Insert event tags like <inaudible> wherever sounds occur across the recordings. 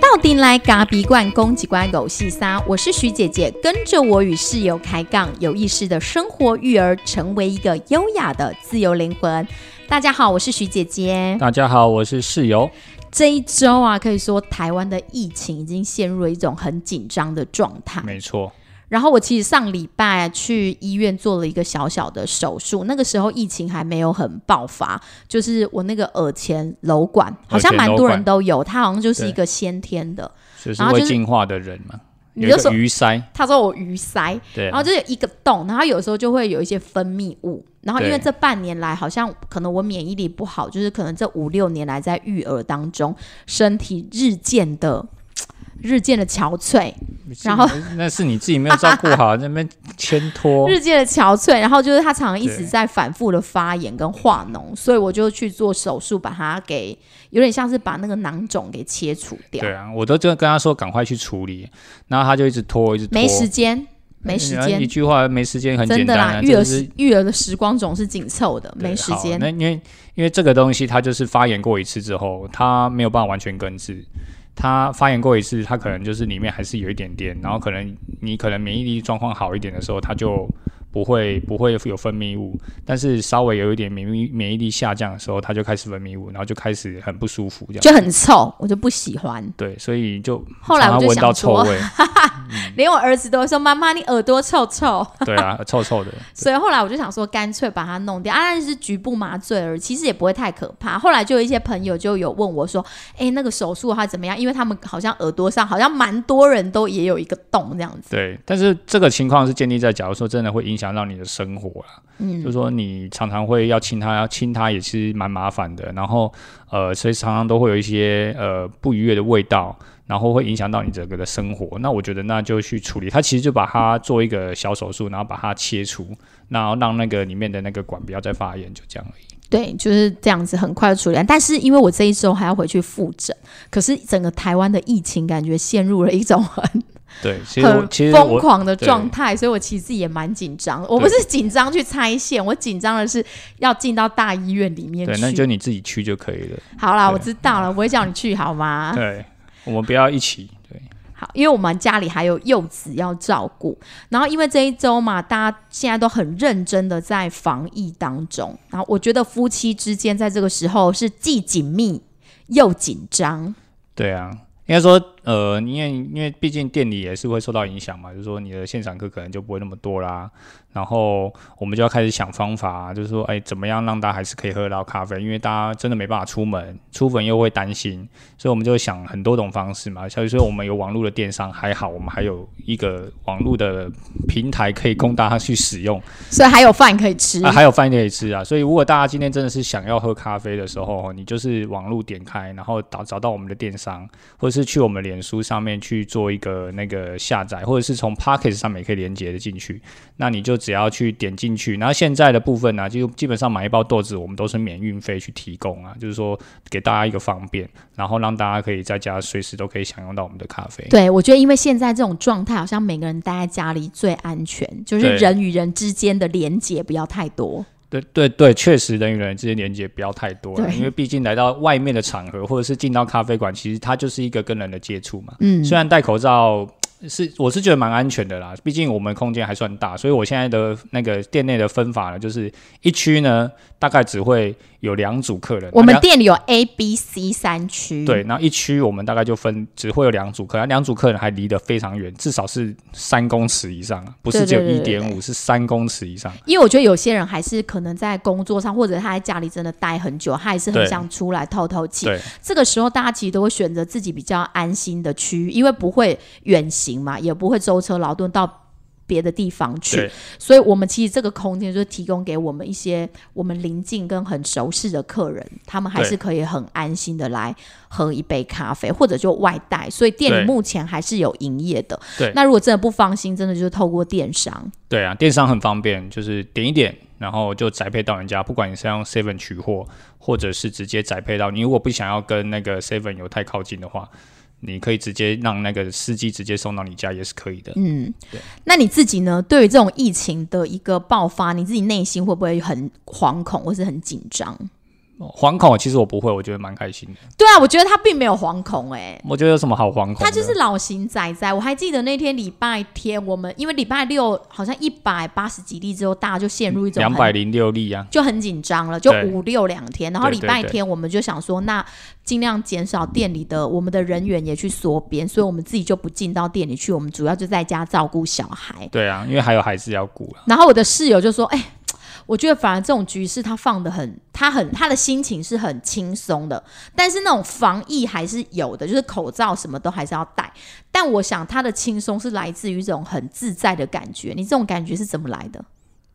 到底来咖比罐攻击关狗细沙，我是徐姐姐，跟着我与室友开杠，有意识的生活育儿，成为一个优雅的自由灵魂。大家好，我是徐姐姐。大家好，我是室友。这一周啊，可以说台湾的疫情已经陷入了一种很紧张的状态。没错。然后我其实上礼拜去医院做了一个小小的手术，那个时候疫情还没有很爆发，就是我那个耳前瘘管，好像蛮多人都有，它好像就是一个先天的，就是会进化的人嘛。你就说鱼鳃，他说我鱼鳃，对，然后就有一个洞，然后有时候就会有一些分泌物，然后因为这半年来好像可能我免疫力不好，就是可能这五六年来在育儿当中，身体日渐的。日渐的憔悴，然后那是你自己没有照顾好，那边牵拖。<laughs> 日渐的憔悴，然后就是他常常一直在反复的发炎跟化脓，所以我就去做手术，把它给有点像是把那个囊肿给切除掉。对啊，我都就跟他说赶快去处理，然后他就一直拖，一直拖，没时间，没时间。一句话，没时间，很简单啦。育儿时育儿的时光总是紧凑的，没时间。那因为因为这个东西，它就是发炎过一次之后，它没有办法完全根治。他发炎过一次，他可能就是里面还是有一点点，然后可能你可能免疫力状况好一点的时候，他就。不会不会有分泌物，但是稍微有一点免疫免疫力下降的时候，它就开始分泌物，然后就开始很不舒服，这样就很臭，我就不喜欢。对，所以就后来我就想说，<laughs> 连我儿子都说：“妈妈，你耳朵臭臭。”对啊，臭臭的。<laughs> 所以后来我就想说，干脆把它弄掉。啊，但是局部麻醉而已，其实也不会太可怕。后来就有一些朋友就有问我说：“哎，那个手术它怎么样？”因为他们好像耳朵上好像蛮多人都也有一个洞这样子。对，但是这个情况是建立在假如说真的会影响。想到你的生活啊，嗯，就是说你常常会要亲他，要亲他也是蛮麻烦的。然后，呃，所以常常都会有一些呃不愉悦的味道，然后会影响到你整个的生活。那我觉得那就去处理，他其实就把它做一个小手术，然后把它切除，然后让那个里面的那个管不要再发炎，就这样而已。对，就是这样子，很快的处理。但是因为我这一周还要回去复诊，可是整个台湾的疫情感觉陷入了一种很。对，其实其实疯狂的状态，所以我其实也蛮紧张。我不是紧张去拆线，我紧张的是要进到大医院里面。对，那就你自己去就可以了。好啦，我知道了，我会叫你去好吗？<laughs> 对，我们不要一起。对，好，因为我们家里还有幼子要照顾，然后因为这一周嘛，大家现在都很认真的在防疫当中，然后我觉得夫妻之间在这个时候是既紧密又紧张。对啊。应该说，呃，因为因为毕竟店里也是会受到影响嘛，就是说你的现场课可能就不会那么多啦。然后我们就要开始想方法，就是说，哎，怎么样让大家还是可以喝到咖啡？因为大家真的没办法出门，出门又会担心，所以我们就想很多种方式嘛。所以说，我们有网络的电商，还好我们还有一个网络的平台可以供大家去使用，所以还有饭可以吃啊，还有饭可以吃啊。所以如果大家今天真的是想要喝咖啡的时候，你就是网络点开，然后找找到我们的电商，或者是去我们脸书上面去做一个那个下载，或者是从 Pocket 上面也可以连接的进去，那你就。只要去点进去，然后现在的部分呢，就基本上买一包豆子，我们都是免运费去提供啊，就是说给大家一个方便，然后让大家可以在家随时都可以享用到我们的咖啡。对，我觉得因为现在这种状态，好像每个人待在家里最安全，就是人与人之间的连接不要太多。对对对，确实人与人之间连接不要太多，因为毕竟来到外面的场合，或者是进到咖啡馆，其实它就是一个跟人的接触嘛。嗯，虽然戴口罩。是，我是觉得蛮安全的啦，毕竟我们空间还算大，所以我现在的那个店内的分法呢，就是一区呢大概只会。有两组客人，我们店里有 A、B、C 三区。对，然后一区我们大概就分，只会有两组客人，两组客人还离得非常远，至少是三公尺以上不是只有一点五，是三公尺以上。因为我觉得有些人还是可能在工作上，或者他在家里真的待很久，他还是很想出来透透气。对，这个时候大家其实都会选择自己比较安心的区域，因为不会远行嘛，也不会舟车劳顿到。别的地方去，所以我们其实这个空间就提供给我们一些我们邻近跟很熟悉的客人，他们还是可以很安心的来喝一杯咖啡，或者就外带。所以店里目前还是有营业的。对，那如果真的不放心，真的就是透过电商。对啊，电商很方便，就是点一点，然后就宅配到人家。不管你是用 Seven 取货，或者是直接宅配到，你如果不想要跟那个 Seven 有太靠近的话。你可以直接让那个司机直接送到你家也是可以的。嗯，对。那你自己呢？对于这种疫情的一个爆发，你自己内心会不会很惶恐或是很紧张？惶恐，其实我不会，我觉得蛮开心的。对啊，我觉得他并没有惶恐哎、我觉得有什么好惶恐？他就是老型仔仔。我还记得那天礼拜天，我们因为礼拜六好像一百八十几例之后，大家就陷入一种两百零六例啊，就很紧张了，就五六两天，然后礼拜天我们就想说，那尽量减少店里的我们的人员也去缩编，所以我们自己就不进到店里去，我们主要就在家照顾小孩。对啊，因为还有孩子要顾啊。然后我的室友就说：“哎、我觉得反而这种局势他放的很，他很他的心情是很轻松的，但是那种防疫还是有的，就是口罩什么都还是要戴。但我想他的轻松是来自于一种很自在的感觉。你这种感觉是怎么来的？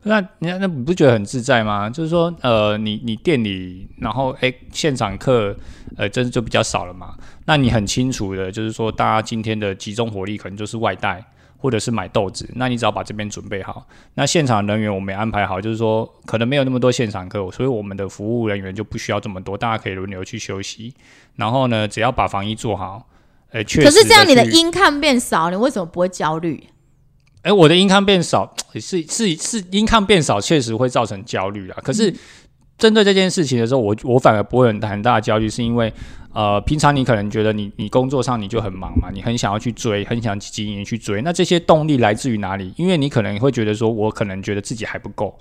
那你那你不觉得很自在吗？就是说，呃，你你店里，然后哎，现场课，呃，真的就比较少了嘛。那你很清楚的，就是说，大家今天的集中火力可能就是外带，或者是买豆子。那你只要把这边准备好，那现场人员我们也安排好，就是说，可能没有那么多现场客，所以我们的服务人员就不需要这么多，大家可以轮流去休息。然后呢，只要把防疫做好，呃，确实。可是这样你的音看变少，你为什么不会焦虑？哎，我的音看变少，是是是，音看变少确实会造成焦虑啊。可是针对这件事情的时候，我我反而不会很很大的焦虑，是因为呃，平常你可能觉得你你工作上你就很忙嘛，你很想要去追，很想经营去追。那这些动力来自于哪里？因为你可能会觉得说，我可能觉得自己还不够，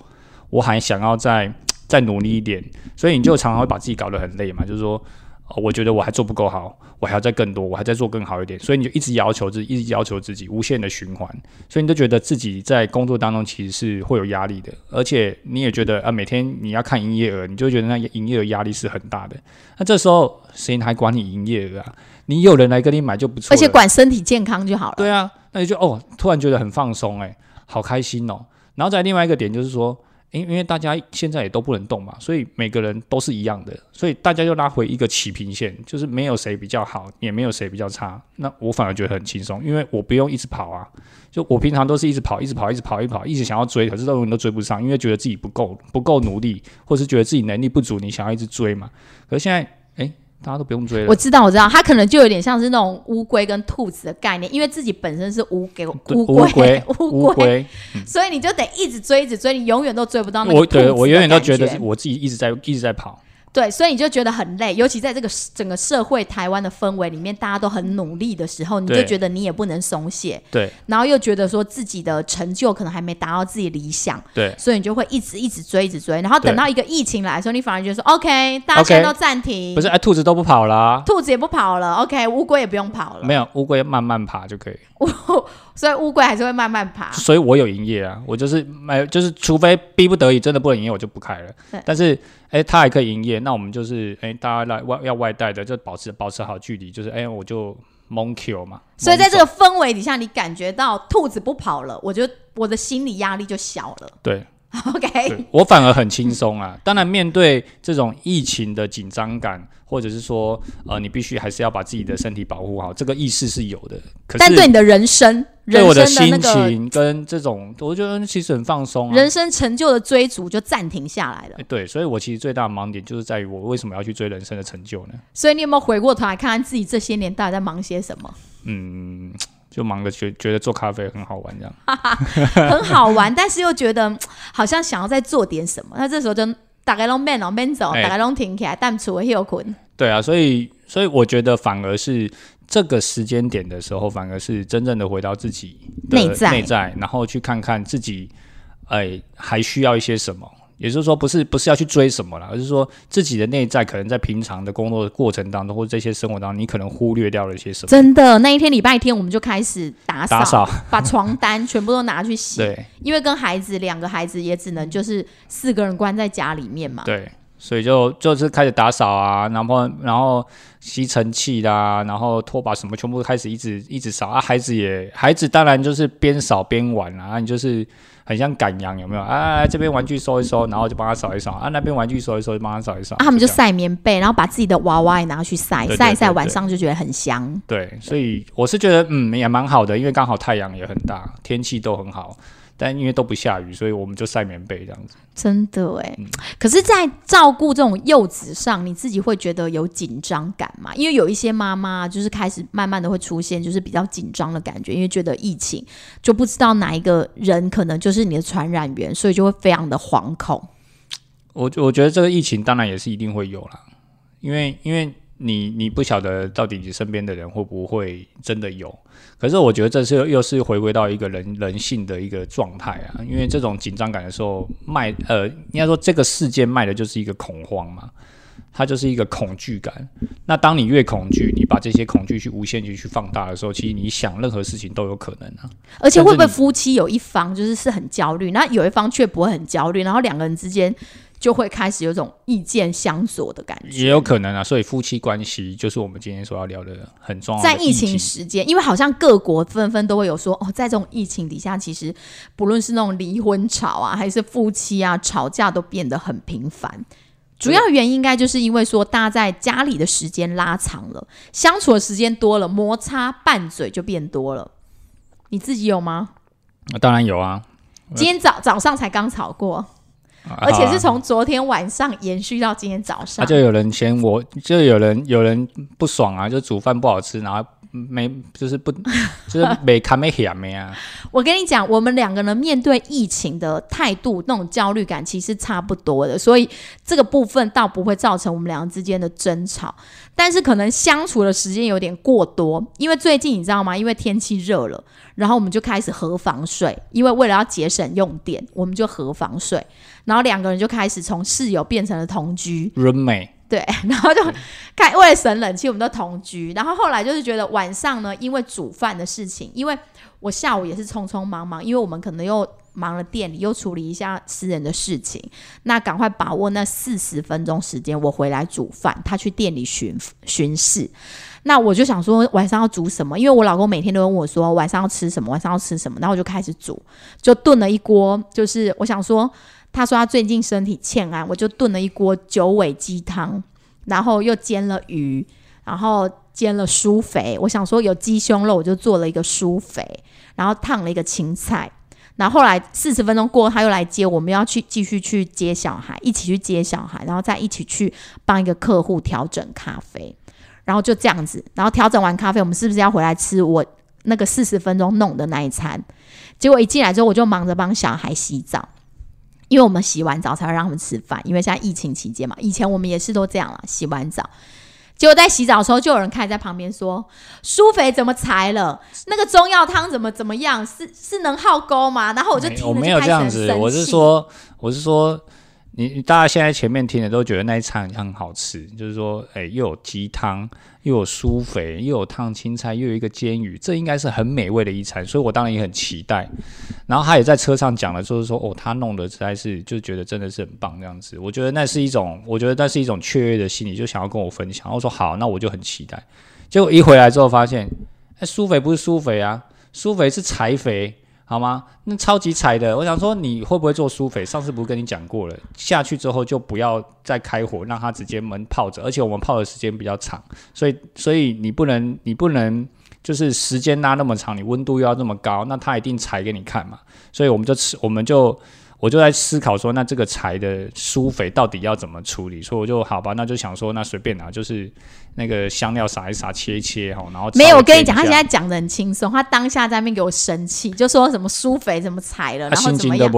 我还想要再再努力一点，所以你就常常会把自己搞得很累嘛，就是说。哦，我觉得我还做不够好，我还要再更多，我还在做更好一点，所以你就一直要求自己，一直要求自己，无限的循环，所以你就觉得自己在工作当中其实是会有压力的，而且你也觉得啊，每天你要看营业额，你就觉得那营业额压力是很大的。那这时候谁还管你营业额啊？你有人来跟你买就不错，而且管身体健康就好了。对啊，那你就哦，突然觉得很放松，哎，好开心哦。然后再另外一个点就是说。因因为大家现在也都不能动嘛，所以每个人都是一样的，所以大家就拉回一个起平线，就是没有谁比较好，也没有谁比较差。那我反而觉得很轻松，因为我不用一直跑啊，就我平常都是一直跑，一直跑，一直跑，一直跑，一直想要追，可是永远都追不上，因为觉得自己不够不够努力，或是觉得自己能力不足，你想要一直追嘛。可是现在，大家都不用追了我。知道，我知道，它可能就有点像是那种乌龟跟兔子的概念，因为自己本身是乌龟，乌乌龟龟，，乌 <laughs> 乌龟，所以你就得一直追，一直追，你永远都追不到那个我对我永远都觉得是我自己一直在一直在跑。对，所以你就觉得很累，尤其在这个整个社会台湾的氛围里面，大家都很努力的时候，你就对。觉得你也不能松懈，对。然后又觉得说自己的成就可能还没达到自己理想，对，所以你就会一直一直追，一直追，然后等到一个疫情来的时候，你反而觉得说 OK，大家 OK 现在都暂停，不是哎，兔子都不跑了，兔子也不跑了，OK，乌龟也不用跑了，没有乌龟慢慢爬就可以。所以乌龟还是会慢慢爬。所以我有营业啊，我就是买，就是除非逼不得已真的不能营业，我就不开了对。但是，哎、它还可以营业，那我们就是，哎、大家来外要外带的，就保持保持好距离，就是，哎、我就蒙 Q 嘛。所以在这个个氛围底下，你感觉到兔子不跑了，我觉得我的心理压力就小了。对，<laughs> OK，我反而很轻松啊。当然，面对这种疫情的紧张感，或者是说，呃，你必须还是要把自己的身体保护好，这个意识是有的。可是但对你的人生，对我的心情跟这种，我觉得其实很放松啊。人生成就的追逐就暂停下来了哎。对，所以我其实最大的盲点就是在于我为什么要去追人生的成就呢？所以你有没有回过头来看看自己这些年到底在忙些什么？嗯，就忙着觉觉得做咖啡很好玩这样。很好玩，但是又觉得嗯 <tsk> 好像想要再做点什么。那这时候就大概拢慢哦，慢走，哎大概拢停起来，但除了休困。对啊，所以所以我觉得反而是这个时间点的时候，反而是真正的回到自己的内在内在，然后去看看自己，哎，还需要一些什么。也就是说，不是不是要去追什么了，而是说自己的内在可能在平常的工作的过程当中，或者这些生活当中，你可能忽略掉了一些什么。真的，那一天礼拜天我们就开始打扫，打扫，<laughs> 把床单全部都拿去洗。对因为跟孩子两个孩子也只能就是四个人关在家里面嘛。对，所以就就是开始打扫啊，然后然后吸尘器啦，然后拖把什么全部开始一直一直扫啊。孩子也孩子当然就是边扫边玩啦、啊，你就是很像赶羊有没有啊？这边玩具收一收，然后就帮他扫一扫啊，那边玩具收一收，就帮他扫一扫。啊，他们就晒棉被，然后把自己的娃娃也拿去晒，晒一晒，晚上就觉得很香。对，所以我是觉得嗯也蛮好的，因为刚好太阳也很大，天气都很好。但因为都不下雨，所以我们就晒棉被这样子。真的哎，嗯可是，在照顾这种幼子上，你自己会觉得有紧张感吗？因为有一些妈妈就是开始慢慢的会出现，就是比较紧张的感觉，因为觉得疫情就不知道哪一个人可能就是你的传染源，所以就会非常的惶恐。我我觉得这个疫情当然也是一定会有啦，因为因为你你不晓得到底你身边的人会不会真的有，可是我觉得这是又是回归到一个人人性的一个状态啊，因为这种紧张感的时候卖呃，应该说这个事件卖的就是一个恐慌嘛。它就是一个恐惧感。那当你越恐惧，你把这些恐惧去无限去去放大的时候，其实你想任何事情都有可能啊。而且会不会夫妻有一方就是是很焦虑，那有一方却不会很焦虑，然后两个人之间就会开始有种意见相左的感觉？也有可能啊。所以夫妻关系就是我们今天所要聊的很重要。在疫情时间，因为好像各国纷纷都会有说哦，在这种疫情底下，其实不论是那种离婚吵啊，还是夫妻啊吵架，都变得很频繁。主要原因应该就是因为说，大家在家里的时间拉长了，相处的时间多了，摩擦拌嘴就变多了。你自己有吗？当然有啊。今天早早上才刚吵过，而且是从昨天晚上延续到今天早上。就有人嫌我，就有人有人不爽啊，就煮饭不好吃，然后。没，就是不，<laughs> 就是没看没显没啊。我跟你讲，我们两个人面对疫情的态度，那种焦虑感其实差不多的，所以这个部分倒不会造成我们两个之间的争吵。但是可能相处的时间有点过多，因为最近你知道吗？因为天气热了，然后我们就开始合房睡，因为为了要节省用电，我们就合房睡，然后两个人就开始从室友变成了同居。roommate。对，<laughs> 然后就开为了省冷气，我们都同居。然后后来就是觉得晚上呢，因为煮饭的事情，因为我下午也是匆匆忙忙，因为我们可能又忙了店里，又处理一下私人的事情，那赶快把握那四十分钟时间，我回来煮饭，他去店里巡巡视。那我就想说晚上要煮什么，因为我老公每天都问我说晚上要吃什么，晚上要吃什么，然后我就开始煮，就炖了一锅，就是我想说。他说他最近身体欠安，我就炖了一锅九尾鸡汤，然后又煎了鱼，然后煎了酥肥。我想说有鸡胸肉，我就做了一个酥肥，然后烫了一个青菜。然后后来四十分钟过，他又来接，我们要去继续去接小孩，一起去接小孩，然后再一起去帮一个客户调整咖啡。然后就这样子，然后调整完咖啡，我们是不是要回来吃我那个四十分钟弄的那一餐？结果一进来之后，我就忙着帮小孩洗澡。因为我们洗完澡才会让他们吃饭，因为现在疫情期间嘛。以前我们也是都这样了，洗完澡，结果在洗澡的时候，就有人开始在旁边说：“苏肥怎么裁了？那个中药汤怎么怎么样？是是能耗沟吗？”然后我就听，我没有这样子，我是说，我是说。你大家现在前面听的都觉得那一餐很好吃，就是说，哎，又有鸡汤，又有酥肥，又有烫青菜，又有一个煎鱼，这应该是很美味的一餐，所以我当然也很期待。然后他也在车上讲了，就是说，哦，他弄的实在是就觉得真的是很棒这样子。我觉得那是一种，我觉得那是一种雀跃的心理，就想要跟我分享。我说好，那我就很期待。结果一回来之后发现，哎，酥肥不是酥肥啊，酥肥是柴肥。好吗？那超级踩的，我想说你会不会做苏肥？上次不是跟你讲过了，下去之后就不要再开火，让它直接闷泡着，而且我们泡的时间比较长，所以所以你不能你不能就是时间拉那么长，你温度又要那么高，那它一定踩给你看嘛。所以我们就吃，我们就。我就在思考说，那这个柴的苏肥到底要怎么处理？所以我就好吧，那就想说，那随便拿，就是那个香料撒一撒，切一切哈，然后没有。我跟你讲，他现在讲的很轻松，他当下在那边给我生气，就说什么苏肥怎么踩了，然后怎么样？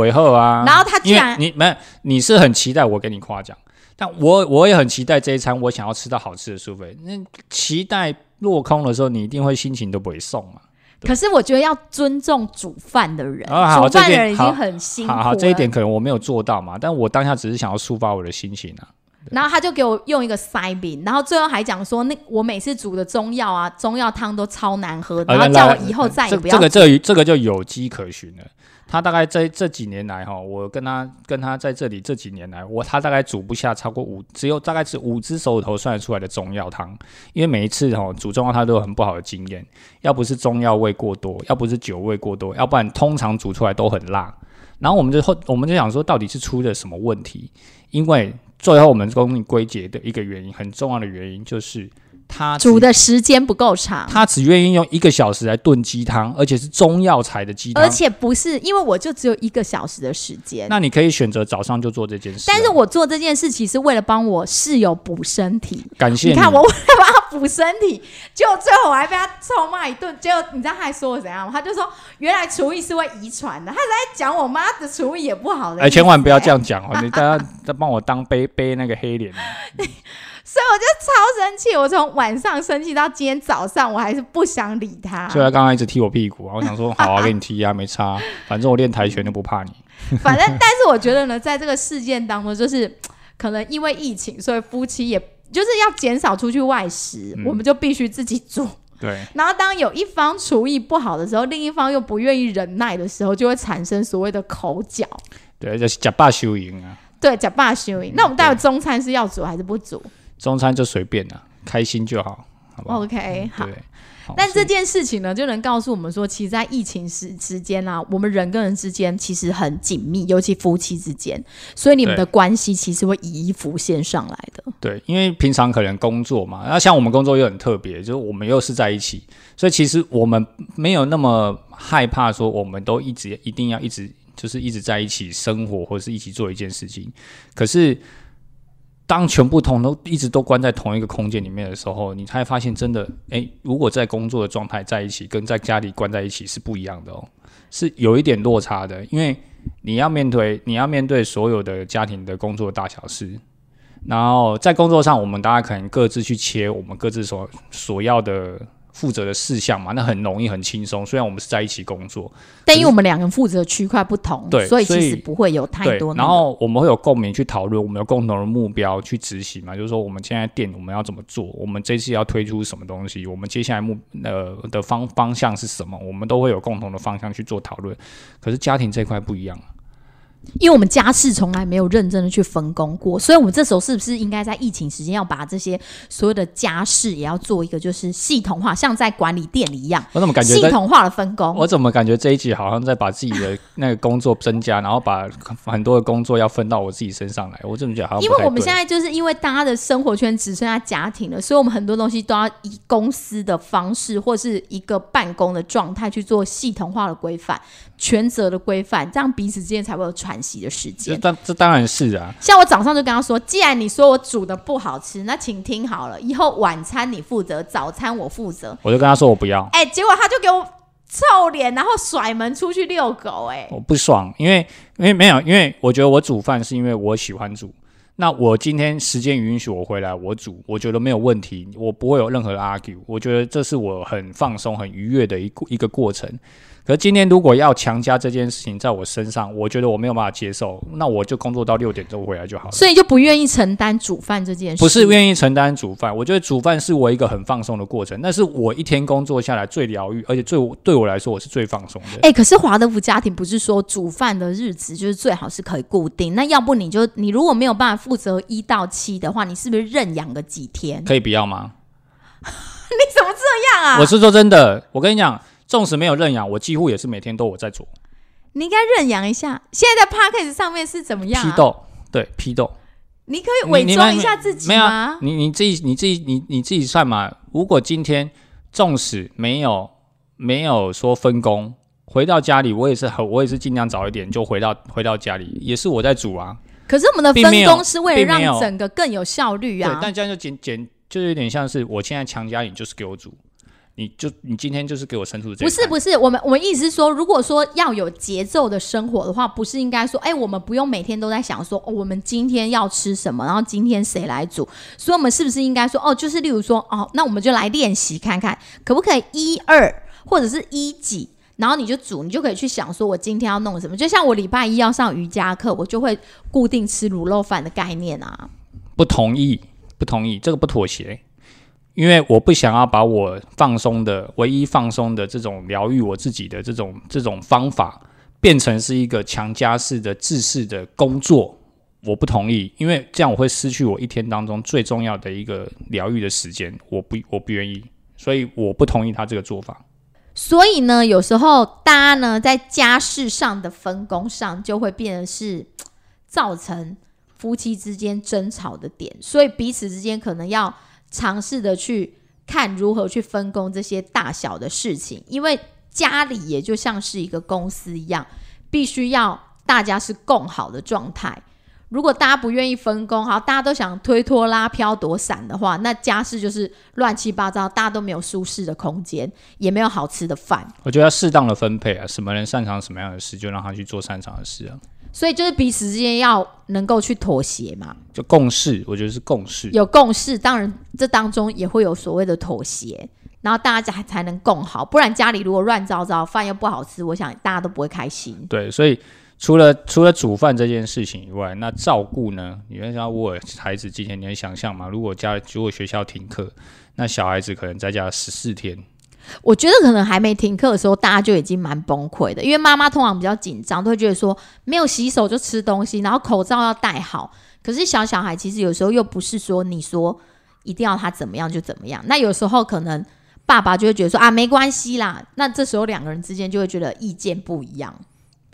然后他居然你没你是很期待我给你夸奖，但我我也很期待这一餐，我想要吃到好吃的苏肥。那期待落空的时候，你一定会心情都不会送嘛。可是我觉得要尊重煮饭的人，煮饭的人已经很辛苦。好，好，这一点可能我没有做到嘛，但我当下只是想要抒发我的心情啊。然后他就给我用一个塞饼，然后最后还讲说，那我每次煮的中药啊，中药汤都超难喝，然后叫我以后再也不要。这个这这个就有迹可循了。他大概在这几年来哈，我跟他跟他在这里这几年来，我他大概煮不下超过五，只有大概是五只手指头算得出来的中药汤。因为每一次哈煮中药汤都有很不好的经验，要不是中药味过多，要不是酒味过多，要不然通常煮出来都很辣。然后我们就后我们就想说，到底是出了什么问题？因为最后我们公你归结的一个原因，很重要的原因就是。他煮的时间不够长，他只愿意用一个小时来炖鸡汤，而且是中药材的鸡汤，而且不是因为我就只有一个小时的时间。那你可以选择早上就做这件事，但是我做这件事情是为了帮我室友补身体。感谢，你看我为了帮他补身体，结果最后我还被他臭骂一顿。结果你知道他还说我怎样吗？他就说原来厨艺是会遗传的，他在讲我妈的厨艺也不好的。哎，千万不要这样讲哦！你大家在帮我当背背那个黑脸。<laughs> 所以我就超生气，我从晚上生气到今天早上，我还是不想理他。所以他刚刚一直踢我屁股啊！我想说好啊，给你踢啊，没差，<laughs> 反正我练跆拳就不怕你。反正，但是我觉得呢，在这个事件当中，就是可能因为疫情，所以夫妻也就是要减少出去外食，我们就必须自己煮。对。<laughs> 然后当有一方厨艺不好的时候，另一方又不愿意忍耐的时候，就会产生所谓的口角。对，就是假霸修赢啊。对，假霸修赢。那我们待会中餐是要煮还是不煮？中餐就随便了，开心就好，好不好？OK，好。但这件事情呢，就能告诉我们说，其实，在疫情时之间啊，我们人跟人之间其实很紧密，尤其夫妻之间，所以你们的关系其实会一一浮现上来的。对，因为平常可能工作嘛，那像我们工作又很特别，就是我们又是在一起，所以其实我们没有那么害怕说，我们都一直一定要一直就是一直在一起生活，或者是一起做一件事情，可是。当全部同都一直都关在同一个空间里面的时候，你才发现真的，哎，如果在工作的状态在一起，跟在家里关在一起是不一样的哦，是有一点落差的，因为你要面对你要面对所有的家庭的工作大小事，然后在工作上，我们大家可能各自去切我们各自所所要的。负责的事项嘛，那很容易很轻松。虽然我们是在一起工作，但因为我们两个人负责的区块不同，对，所以其实不会有太多。然后我们会有共鸣去讨论，我们有共同的目标去执行嘛。就是说，我们现在店我们要怎么做？我们这次要推出什么东西？我们接下来目呃的方方向是什么？我们都会有共同的方向去做讨论。可是家庭这块不一样。因为我们家事从来没有认真的去分工过，所以我们这时候是不是应该在疫情时间要把这些所有的家事也要做一个就是系统化，像在管理店里一样？我怎么感觉系统化的分工？我怎么感觉这一集好像在把自己的那个工作增加，然后把很多的工作要分到我自己身上来？我怎么觉得好像？因为我们现在就是因为大家的生活圈只剩下家庭了，所以我们很多东西都要以公司的方式或是一个办公的状态去做系统化的规范。权责的规范，这样彼此之间才会有喘息的时间。这这当然是啊。像我早上就跟他说，既然你说我煮的不好吃，那请听好了，以后晚餐你负责，早餐我负责。我就跟他说我不要。哎，结果他就给我臭脸，然后甩门出去遛狗。哎，我不爽，因为因为没有，因为我觉得我煮饭是因为我喜欢煮。那我今天时间允许我回来，我煮，我觉得没有问题，我不会有任何的 argue。我觉得这是我很放松、很愉悦的一一个过程。可是今天如果要强加这件事情在我身上，我觉得我没有办法接受，那我就工作到六点钟回来就好了。所以就不愿意承担煮饭这件事？不是愿意承担煮饭，我觉得煮饭是我一个很放松的过程，那是我一天工作下来最疗愈，而且最对我来说我是最放松的。哎，可是华德福家庭不是说煮饭的日子就是最好是可以固定？那要不你就你如果没有办法负责一到七的话，你是不是认养个几天？可以不要吗？<laughs> 你怎么这样啊？我是说真的，我跟你讲。纵使没有认养，我几乎也是每天都我在做。你应该认养一下。现在在 p a c k a g e 上面是怎么样？批斗，对批斗。你可以伪装一下自己吗？你你自己你自己你你自己算嘛。如果今天纵使没有没有说分工，回到家里我也是很我也是尽量早一点就回到回到家里，也是我在煮啊。可是我们的分工是为了让整个更有效率啊。对，但这样就简简就有点像是我现在强加你就是给我煮。你就你今天就是给我生出这不是不是我们我们意思是说，如果说要有节奏的生活的话，不是应该说，哎，我们不用每天都在想说，哦，我们今天要吃什么，然后今天谁来煮？所以，我们是不是应该说，哦，就是例如说，哦，那我们就来练习看看，可不可以一二或者是一几，然后你就煮，你就可以去想说，我今天要弄什么？就像我礼拜一要上瑜伽课，我就会固定吃卤肉饭的概念啊。不同意，不同意，这个不妥协。因为我不想要把我放松的唯一放松的这种疗愈我自己的这种这种方法变成是一个强加式的自式的工作，我不同意，因为这样我会失去我一天当中最重要的一个疗愈的时间，我不我不愿意，所以我不同意他这个做法。所以呢，有时候大家呢在家事上的分工上就会变得是造成夫妻之间争吵的点，所以彼此之间可能要。尝试的去看如何去分工这些大小的事情，因为家里也就像是一个公司一样，必须要大家是共好的状态。如果大家不愿意分工，好，大家都想推拖拉飘躲闪的话，那家事就是乱七八糟，大家都没有舒适的空间，也没有好吃的饭。我觉得要适当的分配啊，什么人擅长什么样的事，就让他去做擅长的事啊。所以就是彼此之间要能够去妥协嘛，就共识，我觉得是共识。有共识，当然这当中也会有所谓的妥协，然后大家才才能共好，不然家里如果乱糟糟，饭又不好吃，我想大家都不会开心。对，所以。除了除了煮饭这件事情以外，那照顾呢？你像像我孩子今天，你能想象吗？如果家如果学校停课，那小孩子可能在家十四天。我觉得可能还没停课的时候，大家就已经蛮崩溃的，因为妈妈通常比较紧张，都会觉得说没有洗手就吃东西，然后口罩要戴好。可是小小孩其实有时候又不是说你说一定要他怎么样就怎么样，那有时候可能爸爸就会觉得说啊没关系啦，那这时候两个人之间就会觉得意见不一样。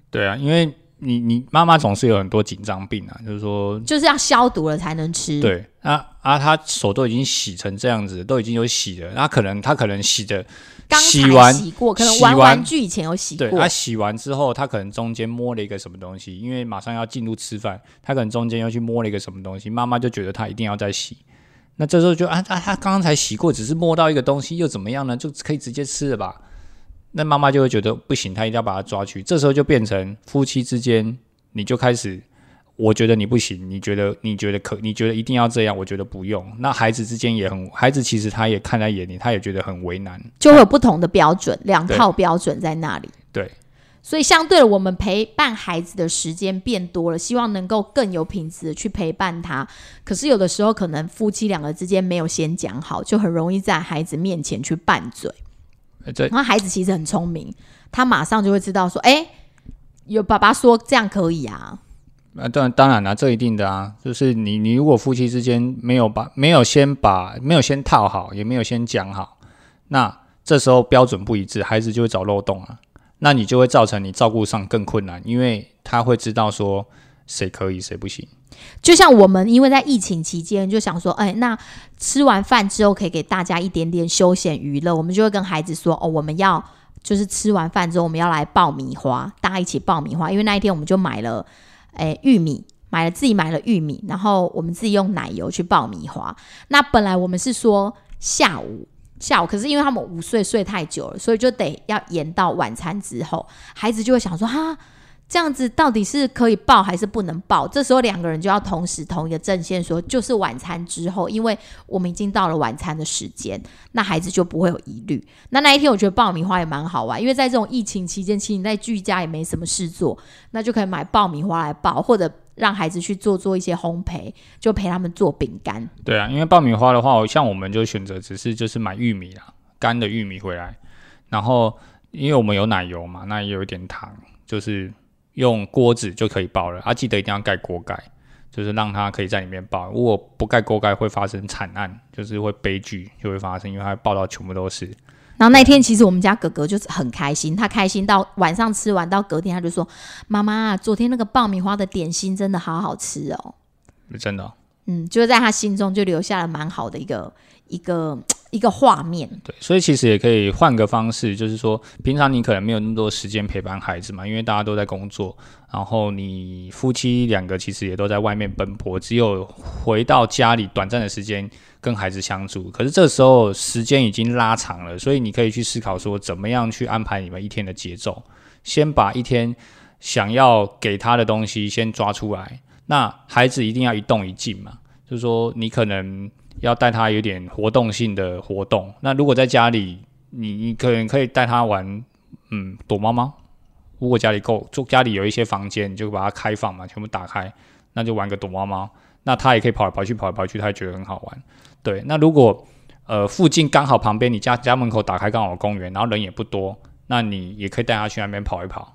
对啊，因为你你妈妈总是有很多紧张病啊，就是说就是要消毒了才能吃。对啊啊，她手都已经洗成这样子，都已经有洗了，那可能她可能洗的洗完洗过，可能玩玩具以前有洗过。他洗完之后，她可能中间摸了一个什么东西，因为马上要进入吃饭，她可能中间又去摸了一个什么东西，妈妈就觉得她一定要再洗。那这时候就啊啊，她刚刚才洗过，只是摸到一个东西又怎么样呢？就可以直接吃了吧？那妈妈就会觉得不行，她一定要把他抓去。这时候就变成夫妻之间，你就开始，我觉得你不行，你觉得你觉得可，你觉得一定要这样，我觉得不用。那孩子之间也很，孩子其实他也看在眼里，他也觉得很为难，就会有不同的标准，两套标准在那里。对，所以相对的，我们陪伴孩子的时间变多了，希望能够更有品质的去陪伴他。可是有的时候，可能夫妻两个之间没有先讲好，就很容易在孩子面前去拌嘴。然后孩子其实很聪明，他马上就会知道说：“哎，有爸爸说这样可以啊。”啊，当然当然了，这一定的啊，就是你你如果夫妻之间没有把没有先把没有先套好，也没有先讲好，那这时候标准不一致，孩子就会找漏洞啊，那你就会造成你照顾上更困难，因为他会知道说谁可以谁不行。就像我们因为在疫情期间就想说，哎，那吃完饭之后可以给大家一点点休闲娱乐，我们就会跟孩子说，哦，我们要就是吃完饭之后我们要来爆米花，大家一起爆米花。因为那一天我们就买了，哎，玉米，买了自己买了玉米，然后我们自己用奶油去爆米花。那本来我们是说下午下午，可是因为他们午睡睡太久了，所以就得要延到晚餐之后，孩子就会想说，哈。这样子到底是可以报还是不能报？这时候两个人就要同时同一个阵线说，就是晚餐之后，因为我们已经到了晚餐的时间，那孩子就不会有疑虑。那那一天我觉得爆米花也蛮好玩，因为在这种疫情期间，其实你在居家也没什么事做，那就可以买爆米花来爆，或者让孩子去做做一些烘焙，就陪他们做饼干。对啊，因为爆米花的话，像我们就选择只是就是买玉米啦，干的玉米回来，然后因为我们有奶油嘛，那也有一点糖，就是。用锅子就可以爆了，啊，记得一定要盖锅盖，就是让它可以在里面爆。如果不盖锅盖，会发生惨案，就是会悲剧就会发生，因为它爆到全部都是。然后那天其实我们家哥哥就是很开心，他开心到晚上吃完到隔天他就说：“妈妈，昨天那个爆米花的点心真的好好吃哦。”真的。嗯，就是在他心中就留下了蛮好的一个一个。一个画面，对，所以其实也可以换个方式，就是说，平常你可能没有那么多时间陪伴孩子嘛，因为大家都在工作，然后你夫妻两个其实也都在外面奔波，只有回到家里短暂的时间跟孩子相处。可是这时候时间已经拉长了，所以你可以去思考说，怎么样去安排你们一天的节奏，先把一天想要给他的东西先抓出来。那孩子一定要一动一静嘛，就是说你可能。要带他有点活动性的活动。那如果在家里，你你可能可以带他玩，嗯，躲猫猫。如果家里够，就家里有一些房间，你就把它开放嘛，全部打开，那就玩个躲猫猫。那他也可以跑来跑去，跑来跑去，他也觉得很好玩。对，那如果呃附近刚好旁边你家家门口打开刚好公园，然后人也不多，那你也可以带他去那边跑一跑。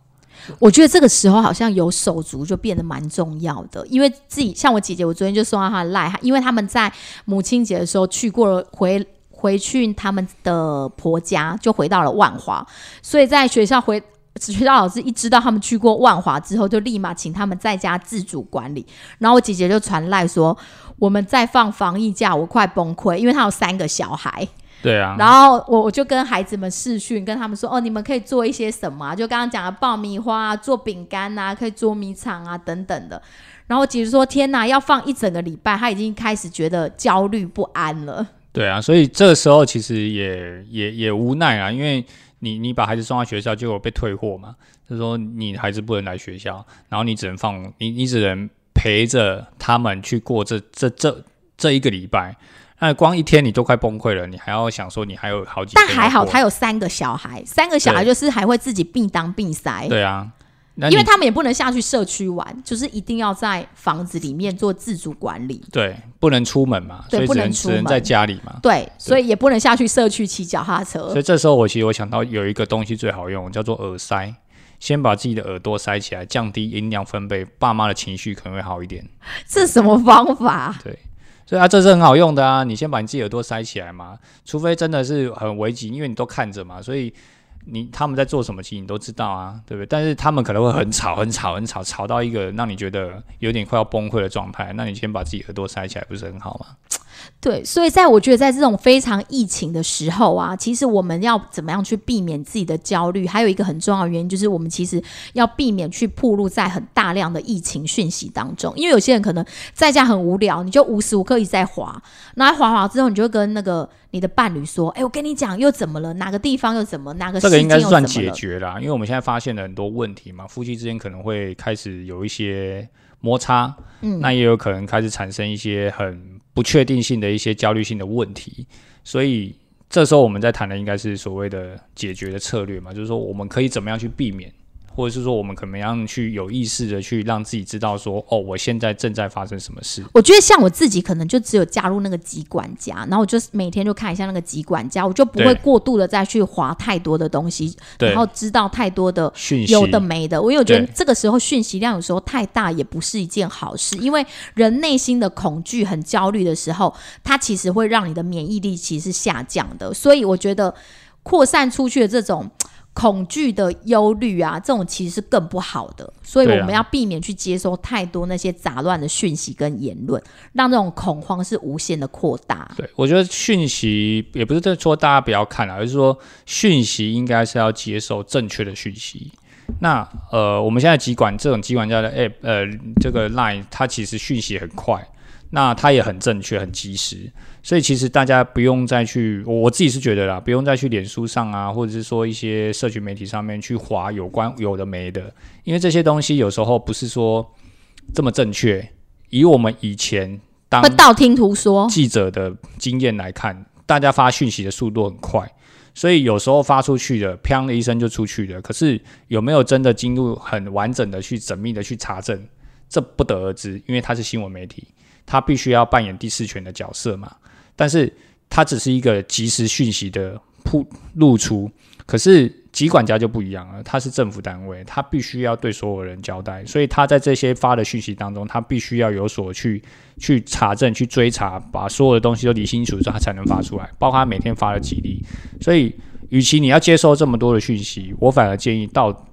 我觉得这个时候好像有手足就变得蛮重要的，因为自己像我姐姐，我昨天就送到她的赖，因为他们在母亲节的时候去过了回回去他们的婆家，就回到了万华，所以在学校回学校老师一知道他们去过万华之后，就立马请他们在家自主管理。然后我姐姐就传赖说，我们在放防疫假，我快崩溃，因为她有三个小孩。对啊，然后我我就跟孩子们试训，跟他们说哦，你们可以做一些什么？就刚刚讲的爆米花啊，做饼干啊，可以捉迷藏啊等等的。然后姐姐说：“天哪，要放一整个礼拜，他已经开始觉得焦虑不安了。”对啊，所以这个时候其实也也也无奈啊，因为你你把孩子送到学校，结果被退货嘛，就说你孩子不能来学校，然后你只能放你你只能陪着他们去过这这这这一个礼拜，那光一天你都快崩溃了，你还要想说你还有好几，但还好他有三个小孩，三个小孩就是还会自己并当并塞，对啊。因为他们也不能下去社区玩，就是一定要在房子里面做自主管理。对，不能出门嘛，对，不能只能在家里嘛。对，所以也不能下去社区骑脚踏车。所以这时候我其实我想到有一个东西最好用，叫做耳塞。先把自己的耳朵塞起来，降低音量分贝，爸妈的情绪可能会好一点。这什么方法？对，对啊，这是很好用的啊。你先把你自己耳朵塞起来嘛，除非真的是很危急，因为你都看着嘛，所以。你他们在做什么，其实你都知道啊，对不对？但是他们可能会很吵、很吵、很吵，吵到一个让你觉得有点快要崩溃的状态。那你先把自己耳朵塞起来，不是很好吗？对，所以在我觉得，在这种非常疫情的时候啊，其实我们要怎么样去避免自己的焦虑？还有一个很重要的原因，就是我们其实要避免去暴露在很大量的疫情讯息当中。因为有些人可能在家很无聊，你就无时无刻一直在滑，然后滑滑之后，你就会跟那个你的伴侣说：“哎，我跟你讲，又怎么了？哪个地方又怎么？哪个这个应该算解决了？因为我们现在发现了很多问题嘛，夫妻之间可能会开始有一些摩擦，嗯，那也有可能开始产生一些很。不确定性的一些焦虑性的问题，所以这时候我们在谈的应该是所谓的解决的策略嘛，就是说我们可以怎么样去避免。或者是说，我们怎么样去有意识的去让自己知道说，哦，我现在正在发生什么事？我觉得像我自己，可能就只有加入那个集管家，然后我就每天就看一下那个集管家，我就不会过度的再去划太多的东西，然后知道太多的讯息，有的没的。我有觉得这个时候讯息量有时候太大，也不是一件好事，因为人内心的恐惧、很焦虑的时候，它其实会让你的免疫力其实是下降的。所以我觉得扩散出去的这种。恐惧的忧虑啊，这种其实是更不好的，所以我们要避免去接收太多那些杂乱的讯息跟言论，让这种恐慌是无限的扩大。对，我觉得讯息也不是在说大家不要看了，而是说讯息应该是要接受正确的讯息。那呃，我们现在集管这种集管家的 app，呃，这个 line 它其实讯息很快。那它也很正确、很及时，所以其实大家不用再去，我自己是觉得啦，不用再去脸书上啊，或者是说一些社群媒体上面去划有关有的没的，因为这些东西有时候不是说这么正确。以我们以前当道听途说记者的经验来看，大家发讯息的速度很快，所以有时候发出去的，砰的一声就出去了。可是有没有真的进入很完整的去缜密的去查证，这不得而知，因为它是新闻媒体。他必须要扮演第四权的角色嘛？但是他只是一个即时讯息的铺露出，可是集管家就不一样了，他是政府单位，他必须要对所有人交代，所以他在这些发的讯息当中，他必须要有所去去查证、去追查，把所有的东西都理清楚之后，他才能发出来。包括他每天发的几例，所以与其你要接收这么多的讯息，我反而建议到。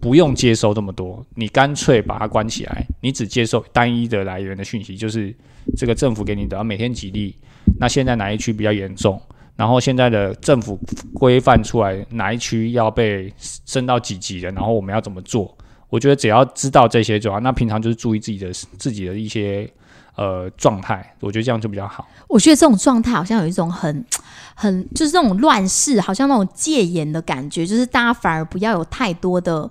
不用接收这么多，你干脆把它关起来，你只接受单一的来源的讯息，就是这个政府给你的，每天几例。那现在哪一区比较严重？然后现在的政府规范出来哪一区要被升到几级的？然后我们要怎么做？我觉得只要知道这些就好。那平常就是注意自己的自己的一些呃状态，我觉得这样就比较好。我觉得这种状态好像有一种很。<tsk> 很就是这种乱世，好像那种戒严的感觉，就是大家反而不要有太多的。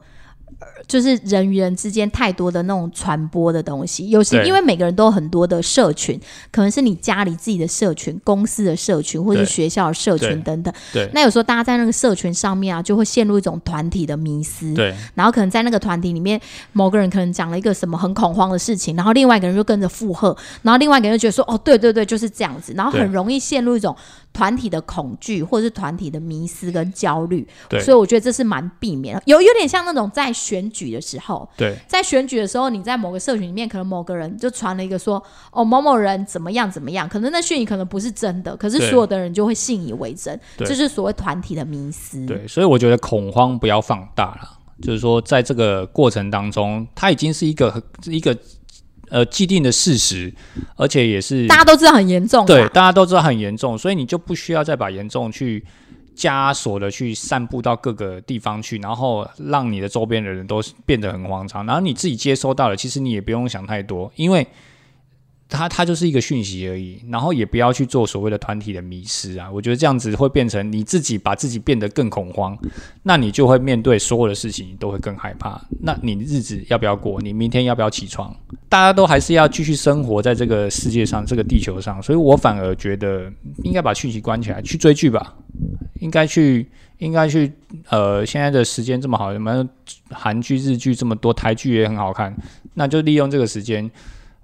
就是人与人之间太多的那种传播的东西，有时因为每个人都有很多的社群，可能是你家里自己的社群、公司的社群，或者是学校的社群等等。对，那有时候大家在那个社群上面啊，就会陷入一种团体的迷思。对，然后可能在那个团体里面，某个人可能讲了一个什么很恐慌的事情，然后另外一个人就跟着附和，然后另外一个人就觉得说：“哦，对对对，就是这样子。”然后很容易陷入一种团体的恐惧，或者是团体的迷失跟焦虑。对，所以我觉得这是蛮避免，有有点像那种在选举的时候。对，在选举的时候，你在某个社群里面，可能某个人就传了一个说，哦，某某人怎么样怎么样，可能那讯息可能不是真的，可是所有的人就会信以为真，这是所谓团体的迷失。对，所以我觉得恐慌不要放大了，就是说在这个过程当中，它已经是一个一个呃既定的事实，而且也是大家都知道很严重，对，大家都知道很严重，所以你就不需要再把严重去。枷锁的去散布到各个地方去，然后让你的周边的人都变得很慌张，然后你自己接收到了，其实你也不用想太多，因为。它它就是一个讯息而已，然后也不要去做所谓的团体的迷失啊！我觉得这样子会变成你自己把自己变得更恐慌，那你就会面对所有的事情都会更害怕。那你日子要不要过？你明天要不要起床？大家都还是要继续生活在这个世界上，这个地球上，所以我反而觉得应该把讯息关起来，去追剧吧。应该去，应该去。呃，现在的时间这么好，什么韩剧、日剧这么多，台剧也很好看，那就利用这个时间。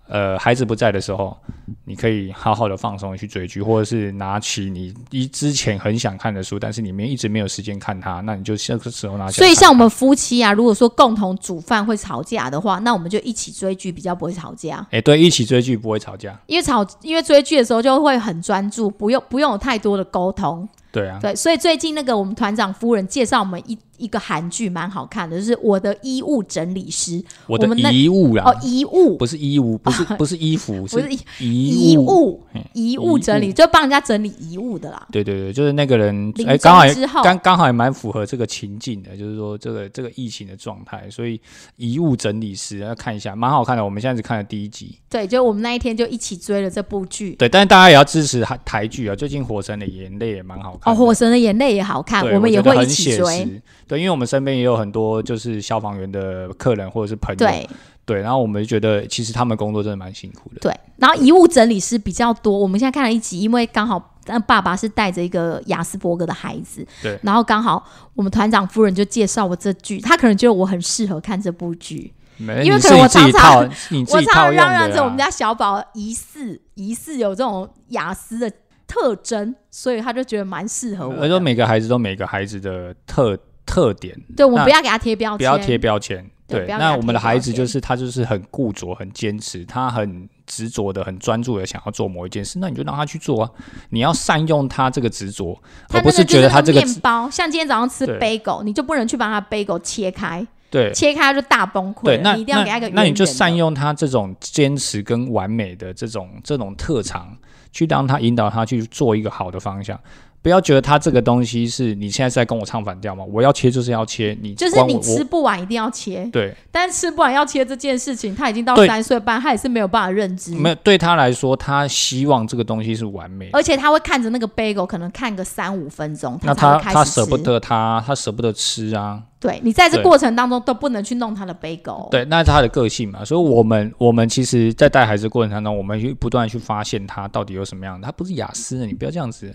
呃，孩子不在的时候，你可以好好的放松去追剧，或者是拿起你一之前很想看的书，但是里面一直没有时间看它，那你就这个时候拿起。所以，像我们夫妻啊，如果说共同煮饭会吵架的话，那我们就一起追剧，比较不会吵架。哎，对，一起追剧不会吵架，因为吵，因为追剧的时候就会很专注，不用不用有太多的沟通。对啊，对，所以最近那个我们团长夫人介绍我们一一个韩剧，蛮好看的，就是我的衣物整理师。我的衣物啊，哦，遗物不是衣物，<laughs> 不是不是衣服，<laughs> 不是遗遗物，遗物整理就帮人家整理遗物的啦。对对对，就是那个人，哎，刚好刚刚好也蛮符合这个情境的，就是说这个这个疫情的状态，所以遗物整理师要看一下，蛮好看的。我们现在只看了第一集，对，就我们那一天就一起追了这部剧。对，但是大家也要支持台台剧啊，最近《火神的眼泪》也蛮好看。哦，《火神的眼泪》也好看，我们也会一起追。对，因为我们身边也有很多就是消防员的客人或者是朋友，对对，然后我们就觉得其实他们工作真的蛮辛苦的。对，然后遗物整理师比较多，我们现在看了一集，因为刚好爸爸是带着一个雅斯伯格的孩子，对，然后刚好我们团长夫人就介绍我这剧，他可能觉得我很适合看这部剧，因为可能我常常我常常嚷嚷着我们家小宝疑似疑似有这种雅思的特征，所以他就觉得蛮适合我。而说每个孩子都每个孩子的特。特点，对我们不要给他贴标签，不要贴标签。对，那我们的孩子就是他就是很固着、很坚持，他很执着的、很专注的想要做某一件事，那你就让他去做啊！你要善用他这个执着，而不是觉得他这个面包，像今天早上吃杯狗，你就不能去把他杯狗切开，对，切开就大崩溃。对，那一定要给他一个，那你就善用他这种坚持跟完美的这种这种特长，去让他引导他去做一个好的方向。不要觉得他这个东西是你现在是在跟我唱反调吗？我要切就是要切，你就是你吃不完一定要切。对，但是吃不完要切这件事情，他已经到三岁半，他也是没有办法认知。没有对他来说，他希望这个东西是完美，而且他会看着那个 bagel，可能看个三五分钟，那他他舍不得他，他舍不得吃啊。对你在这过程当中都不能去弄他的 bagel。对，那是他的个性嘛。所以我们我们其实，在带孩子过程当中，我们去不断去发现他到底有什么样的。他不是雅思的，你不要这样子。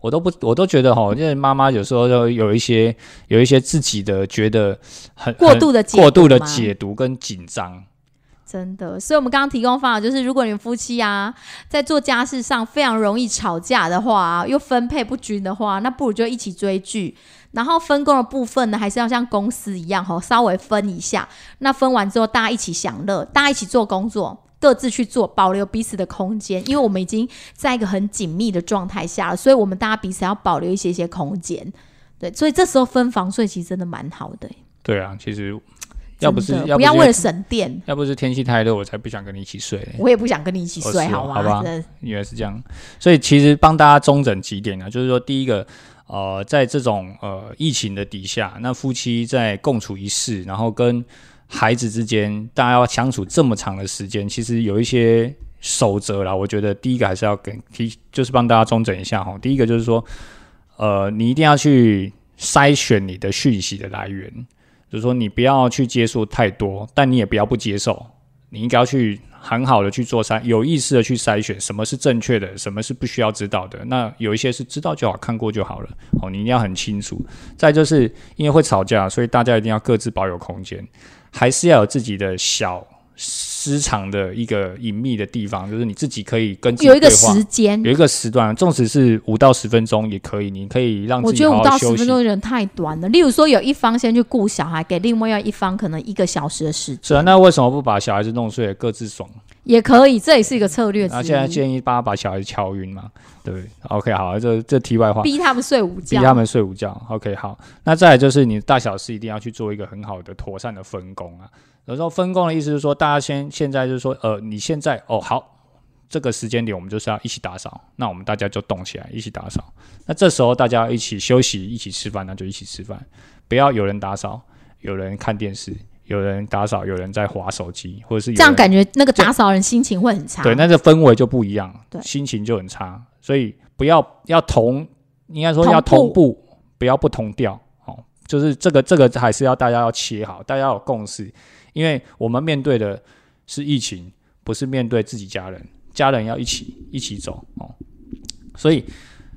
我都不，我都觉得哈，因为妈妈有时候就有一些有一些自己的觉得很过度的过度的解读跟紧张，真的。所以我们刚刚提供方法就是，如果你们夫妻啊在做家事上非常容易吵架的话，啊又分配不均的话，那不如就一起追剧，然后分工的部分呢，还是要像公司一样哈，稍微分一下。那分完之后，大家一起享乐，大家一起做工作。各自去做，保留彼此的空间，因为我们已经在一个很紧密的状态下了，所以我们大家彼此要保留一些些空间。对，所以这时候分房睡其实真的蛮好的。对啊，其实要不是不要为了省电，要不是天气太热，我才不想跟你一起睡。我也不想跟你一起睡，好吗？好吧，原来是这样。所以其实帮大家中整几点啊，就是说，第一个，呃，在这种呃疫情的底下，那夫妻在共处一室，然后跟孩子之间，大家要相处这么长的时间，其实有一些守则啦。我觉得第一个还是要跟提，就是帮大家中整一下哈。第一个就是说，呃，你一定要去筛选你的讯息的来源，就是说你不要去接受太多，但你也不要不接受。你应该要去很好的去做筛，有意识的去筛选什么是正确的，什么是不需要知道的。那有一些是知道就好，看过就好了。哦，你一定要很清楚。再就是因为会吵架，所以大家一定要各自保有空间。还是要有自己的小私藏的一个隐秘的地方，就是你自己可以跟有一个时间，有一个时段，纵使是五到十分钟也可以，你可以让我觉得五到十分钟有点太短了。例如说，有一方先去顾小孩，给另外一方可能一个小时的时间。是啊，那为什么不把小孩子弄睡，各自爽？也可以，这也是一个策略。那现在建议爸把小孩子敲晕嘛？对，OK，好，这这题外话，逼他们睡午觉，逼他们睡午觉。OK，好，那再来就是你大小事一定要去做一个很好的妥善的分工啊。有时候分工的意思是说，大家先现在就是说，呃，你现在哦好，这个时间点我们就是要一起打扫，那我们大家就动起来一起打扫。那这时候大家一起休息，一起吃饭，那就一起吃饭，不要有人打扫，有人看电视，有人打扫，有人在划手机，或者是这样感觉那个打扫人心情会很差。对，那个氛围就不一样，对心情就很差。所以不要要同，应该说要同同步，不要不同调。哦，就是这个这个还是要大家要切好，大家要有共识，因为我们面对的是疫情，不是面对自己家人，家人要一起一起走哦。所以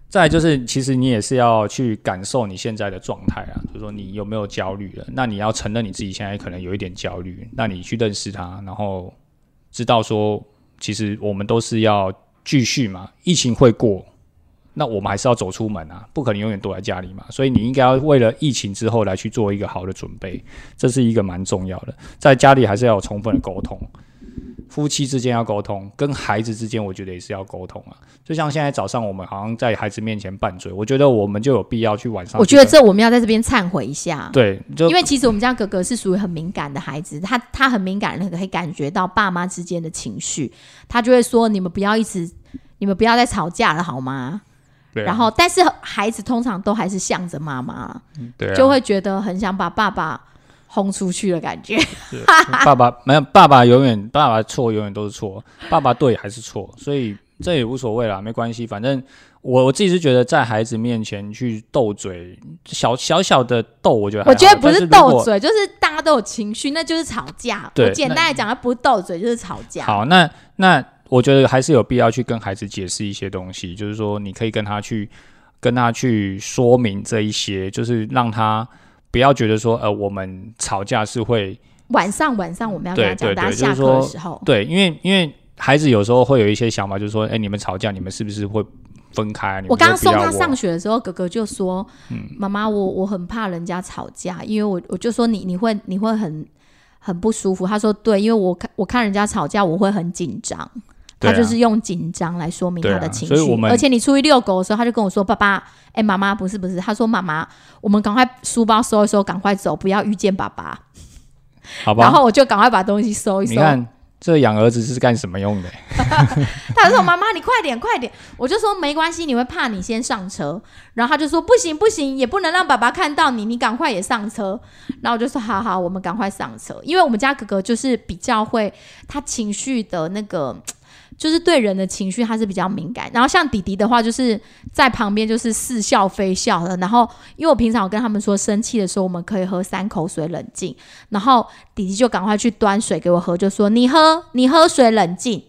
再就是，其实你也是要去感受你现在的状态啊，就是说你有没有焦虑了？那你要承认你自己现在可能有一点焦虑，那你去认识它，然后知道说，其实我们都是要继续嘛，疫情会过，那我们还是要走出门啊，不可能永远躲在家里嘛，所以你应该要为了疫情之后来去做一个好的准备，这是一个蛮重要的，在家里还是要有充分的沟通。夫妻之间要沟通，跟孩子之间，我觉得也是要沟通啊。就像现在早上我们好像在孩子面前拌嘴，我觉得我们就有必要去晚上。我觉得这我们要在这边忏悔一下。对，就因为其实我们家哥哥是属于很敏感的孩子，他他很敏感，可以感觉到爸妈之间的情绪，他就会说：“你们不要一直，你们不要再吵架了，好吗？”对啊然后，但是孩子通常都还是向着妈妈，对啊就会觉得很想把爸爸轰出去的感觉。<laughs> 爸爸没有爸爸永远爸爸错永远都是错，爸爸对还是错，所以这也无所谓啦，没关系，反正我我自己是觉得在孩子面前去斗嘴，小小小的斗，我觉得我觉得不是斗嘴，就是大家都有情绪，那就是吵架。对我简单来讲，它不是斗嘴，就是吵架。好，那那我觉得还是有必要去跟孩子解释一些东西，就是说你可以跟他去跟他去说明这一些，就是让他不要觉得说呃我们吵架是会晚上晚上我们要跟他讲，大家下课的时候，对，因为因为孩子有时候会有一些想法，就是说哎你们吵架，你们是不是会分开？我刚刚送他上学的时候，哥哥就说：“嗯妈妈，我我很怕人家吵架，因为我我就说你你会你会很很不舒服。”他说：“对，因为我看我看人家吵架，我会很紧张。”他就是用紧张来说明他的情绪，而且你出去遛狗的时候，他就跟我说：“爸爸，哎、妈妈，不是不是。”他说：“妈妈，我们赶快书包收一收，赶快走，不要遇见爸爸。好”吧？然后我就赶快把东西收一收。你看这养儿子是干什么用的？<laughs> 他就说：“妈妈，你快点，快点！”我就说：“没关系，你会怕，你先上车。”然后他就说：“不行，不行，也不能让爸爸看到你，你赶快也上车。”然后我就说：“好好，我们赶快上车。”因为我们家哥哥就是比较会，他情绪的那个，就是对人的情绪他是比较敏感。然后像弟弟的话，就是在旁边就是似笑非笑的。然后因为我平常我跟他们说，生气的时候我们可以喝三口水冷静。然后弟弟就赶快去端水给我喝，就说：“你喝，你喝水冷静。”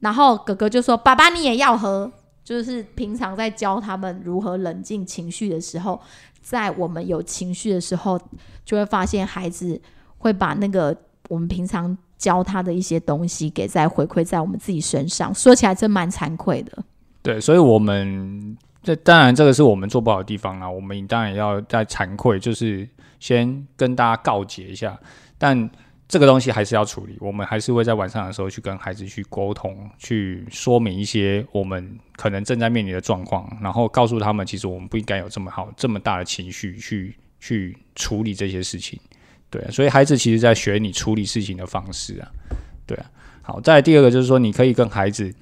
然后哥哥就说：“爸爸，你也要喝。”就是平常在教他们如何冷静情绪的时候，在我们有情绪的时候，就会发现孩子会把那个我们平常教他的一些东西给再回馈在我们自己身上。说起来真蛮惭愧的。对，所以我们这当然这个是我们做不好的地方啦，我们当然也要在惭愧，就是先跟大家告诫一下，但这个东西还是要处理，我们还是会在晚上的时候去跟孩子去沟通，去说明一些我们可能正在面临的状况，然后告诉他们，其实我们不应该有这么好、这么大的情绪去去处理这些事情。对啊，所以孩子其实在学你处理事情的方式啊。对啊，好，再第二个就是说，你可以跟孩子。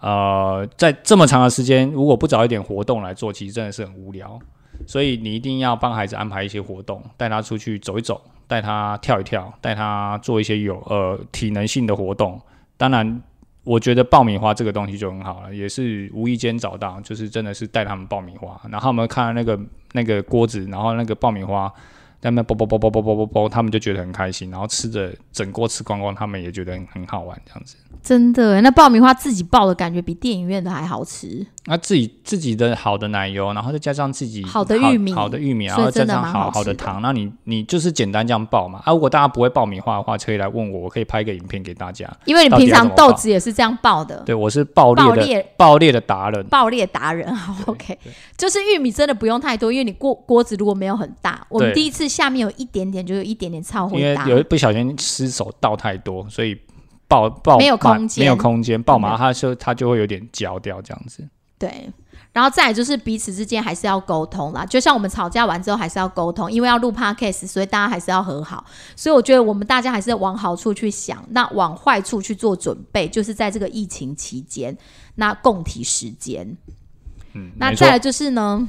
呃，在这么长的时间，如果不找一点活动来做，其实真的是很无聊。所以你一定要帮孩子安排一些活动，带他出去走一走，带他跳一跳，带他做一些有呃体能性的活动。当然，我觉得爆米花这个东西就很好了，也是无意间找到，就是真的是带他们爆米花，然后我们看那个那个锅子，然后那个爆米花在那啵啵啵啵啵啵啵啵，他们就觉得很开心，然后吃着整锅吃光光，他们也觉得很好玩这样子。真的，那爆米花自己爆的感觉比电影院的还好吃。那自己自己的好的奶油，然后再加上自己好的玉米好的玉米，然后加上真的蛮好好好的糖，那你你就是简单这样爆嘛。啊，如果大家不会爆米花的话，可以来问我，我可以拍一个影片给大家。因为你平常豆子也是这样爆的，对我是爆裂的爆裂的达人，爆裂达人。好，OK，就是玉米真的不用太多，因为你锅锅子如果没有很大，我们对第一次下面有一点点，就有一点点超因为。有一不小心失手倒太多，所以爆爆没有满空间没有空间，爆麻它就它就会有点焦掉这样子。对。然后再来就是彼此之间还是要沟通啦，就像我们吵架完之后还是要沟通，因为要录 podcast，所以大家还是要和好。所以我觉得我们大家还是往好处去想，那往坏处去做准备，就是在这个疫情期间，那共体时间。嗯，那再来就是呢，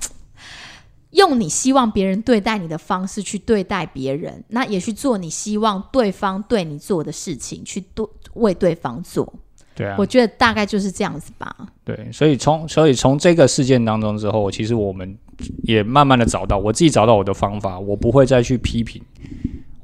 用你希望别人对待你的方式去对待别人，那也去做你希望对方对你做的事情，去对为对方做。对啊我，觉得大概就是这样子吧。对，所以从所以从这个事件当中之后，其实我们也慢慢的找到我自己找到我的方法，我不会再去批评。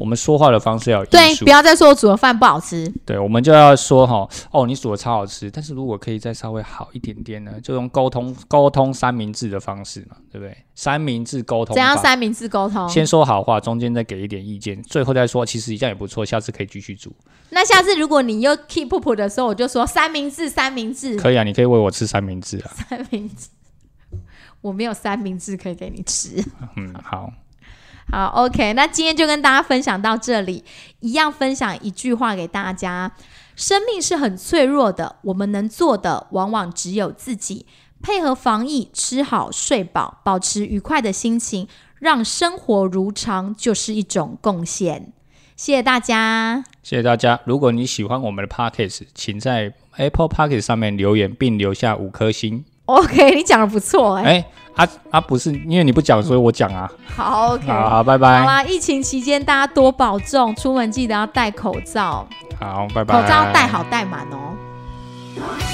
我们说话的方式要对，不，要再说我煮的饭不好吃。对，我们就要说哈，哦，你煮的超好吃，但是如果可以再稍微好一点点呢，就用沟通沟通三明治的方式嘛，对不对？三明治沟通怎样三明治沟通？先说好话，中间再给一点意见，最后再说其实这样也不错，下次可以继续煮。那下次如果你又 keep up 的时候，我就说三明治，三明治，可以啊，你可以喂我吃三明治啊。三明治。我没有三明治可以给你吃。嗯，好，好，OK，那今天就跟大家分享到这里，一样分享一句话给大家：生命是很脆弱的，我们能做的往往只有自己。配合防疫，吃好睡饱，保持愉快的心情，让生活如常，就是一种贡献。谢谢大家。谢谢大家。如果你喜欢我们的 Podcast，请在 Apple Podcast 上面留言并留下五颗星。OK，<laughs> 你讲的不错哎、哎、啊啊，不是因为你不讲，所以我讲啊。好 OK，好好，拜好拜。啦，疫情期间大家多保重，出门记得要戴口罩，好，拜拜。口罩要戴好戴满哦。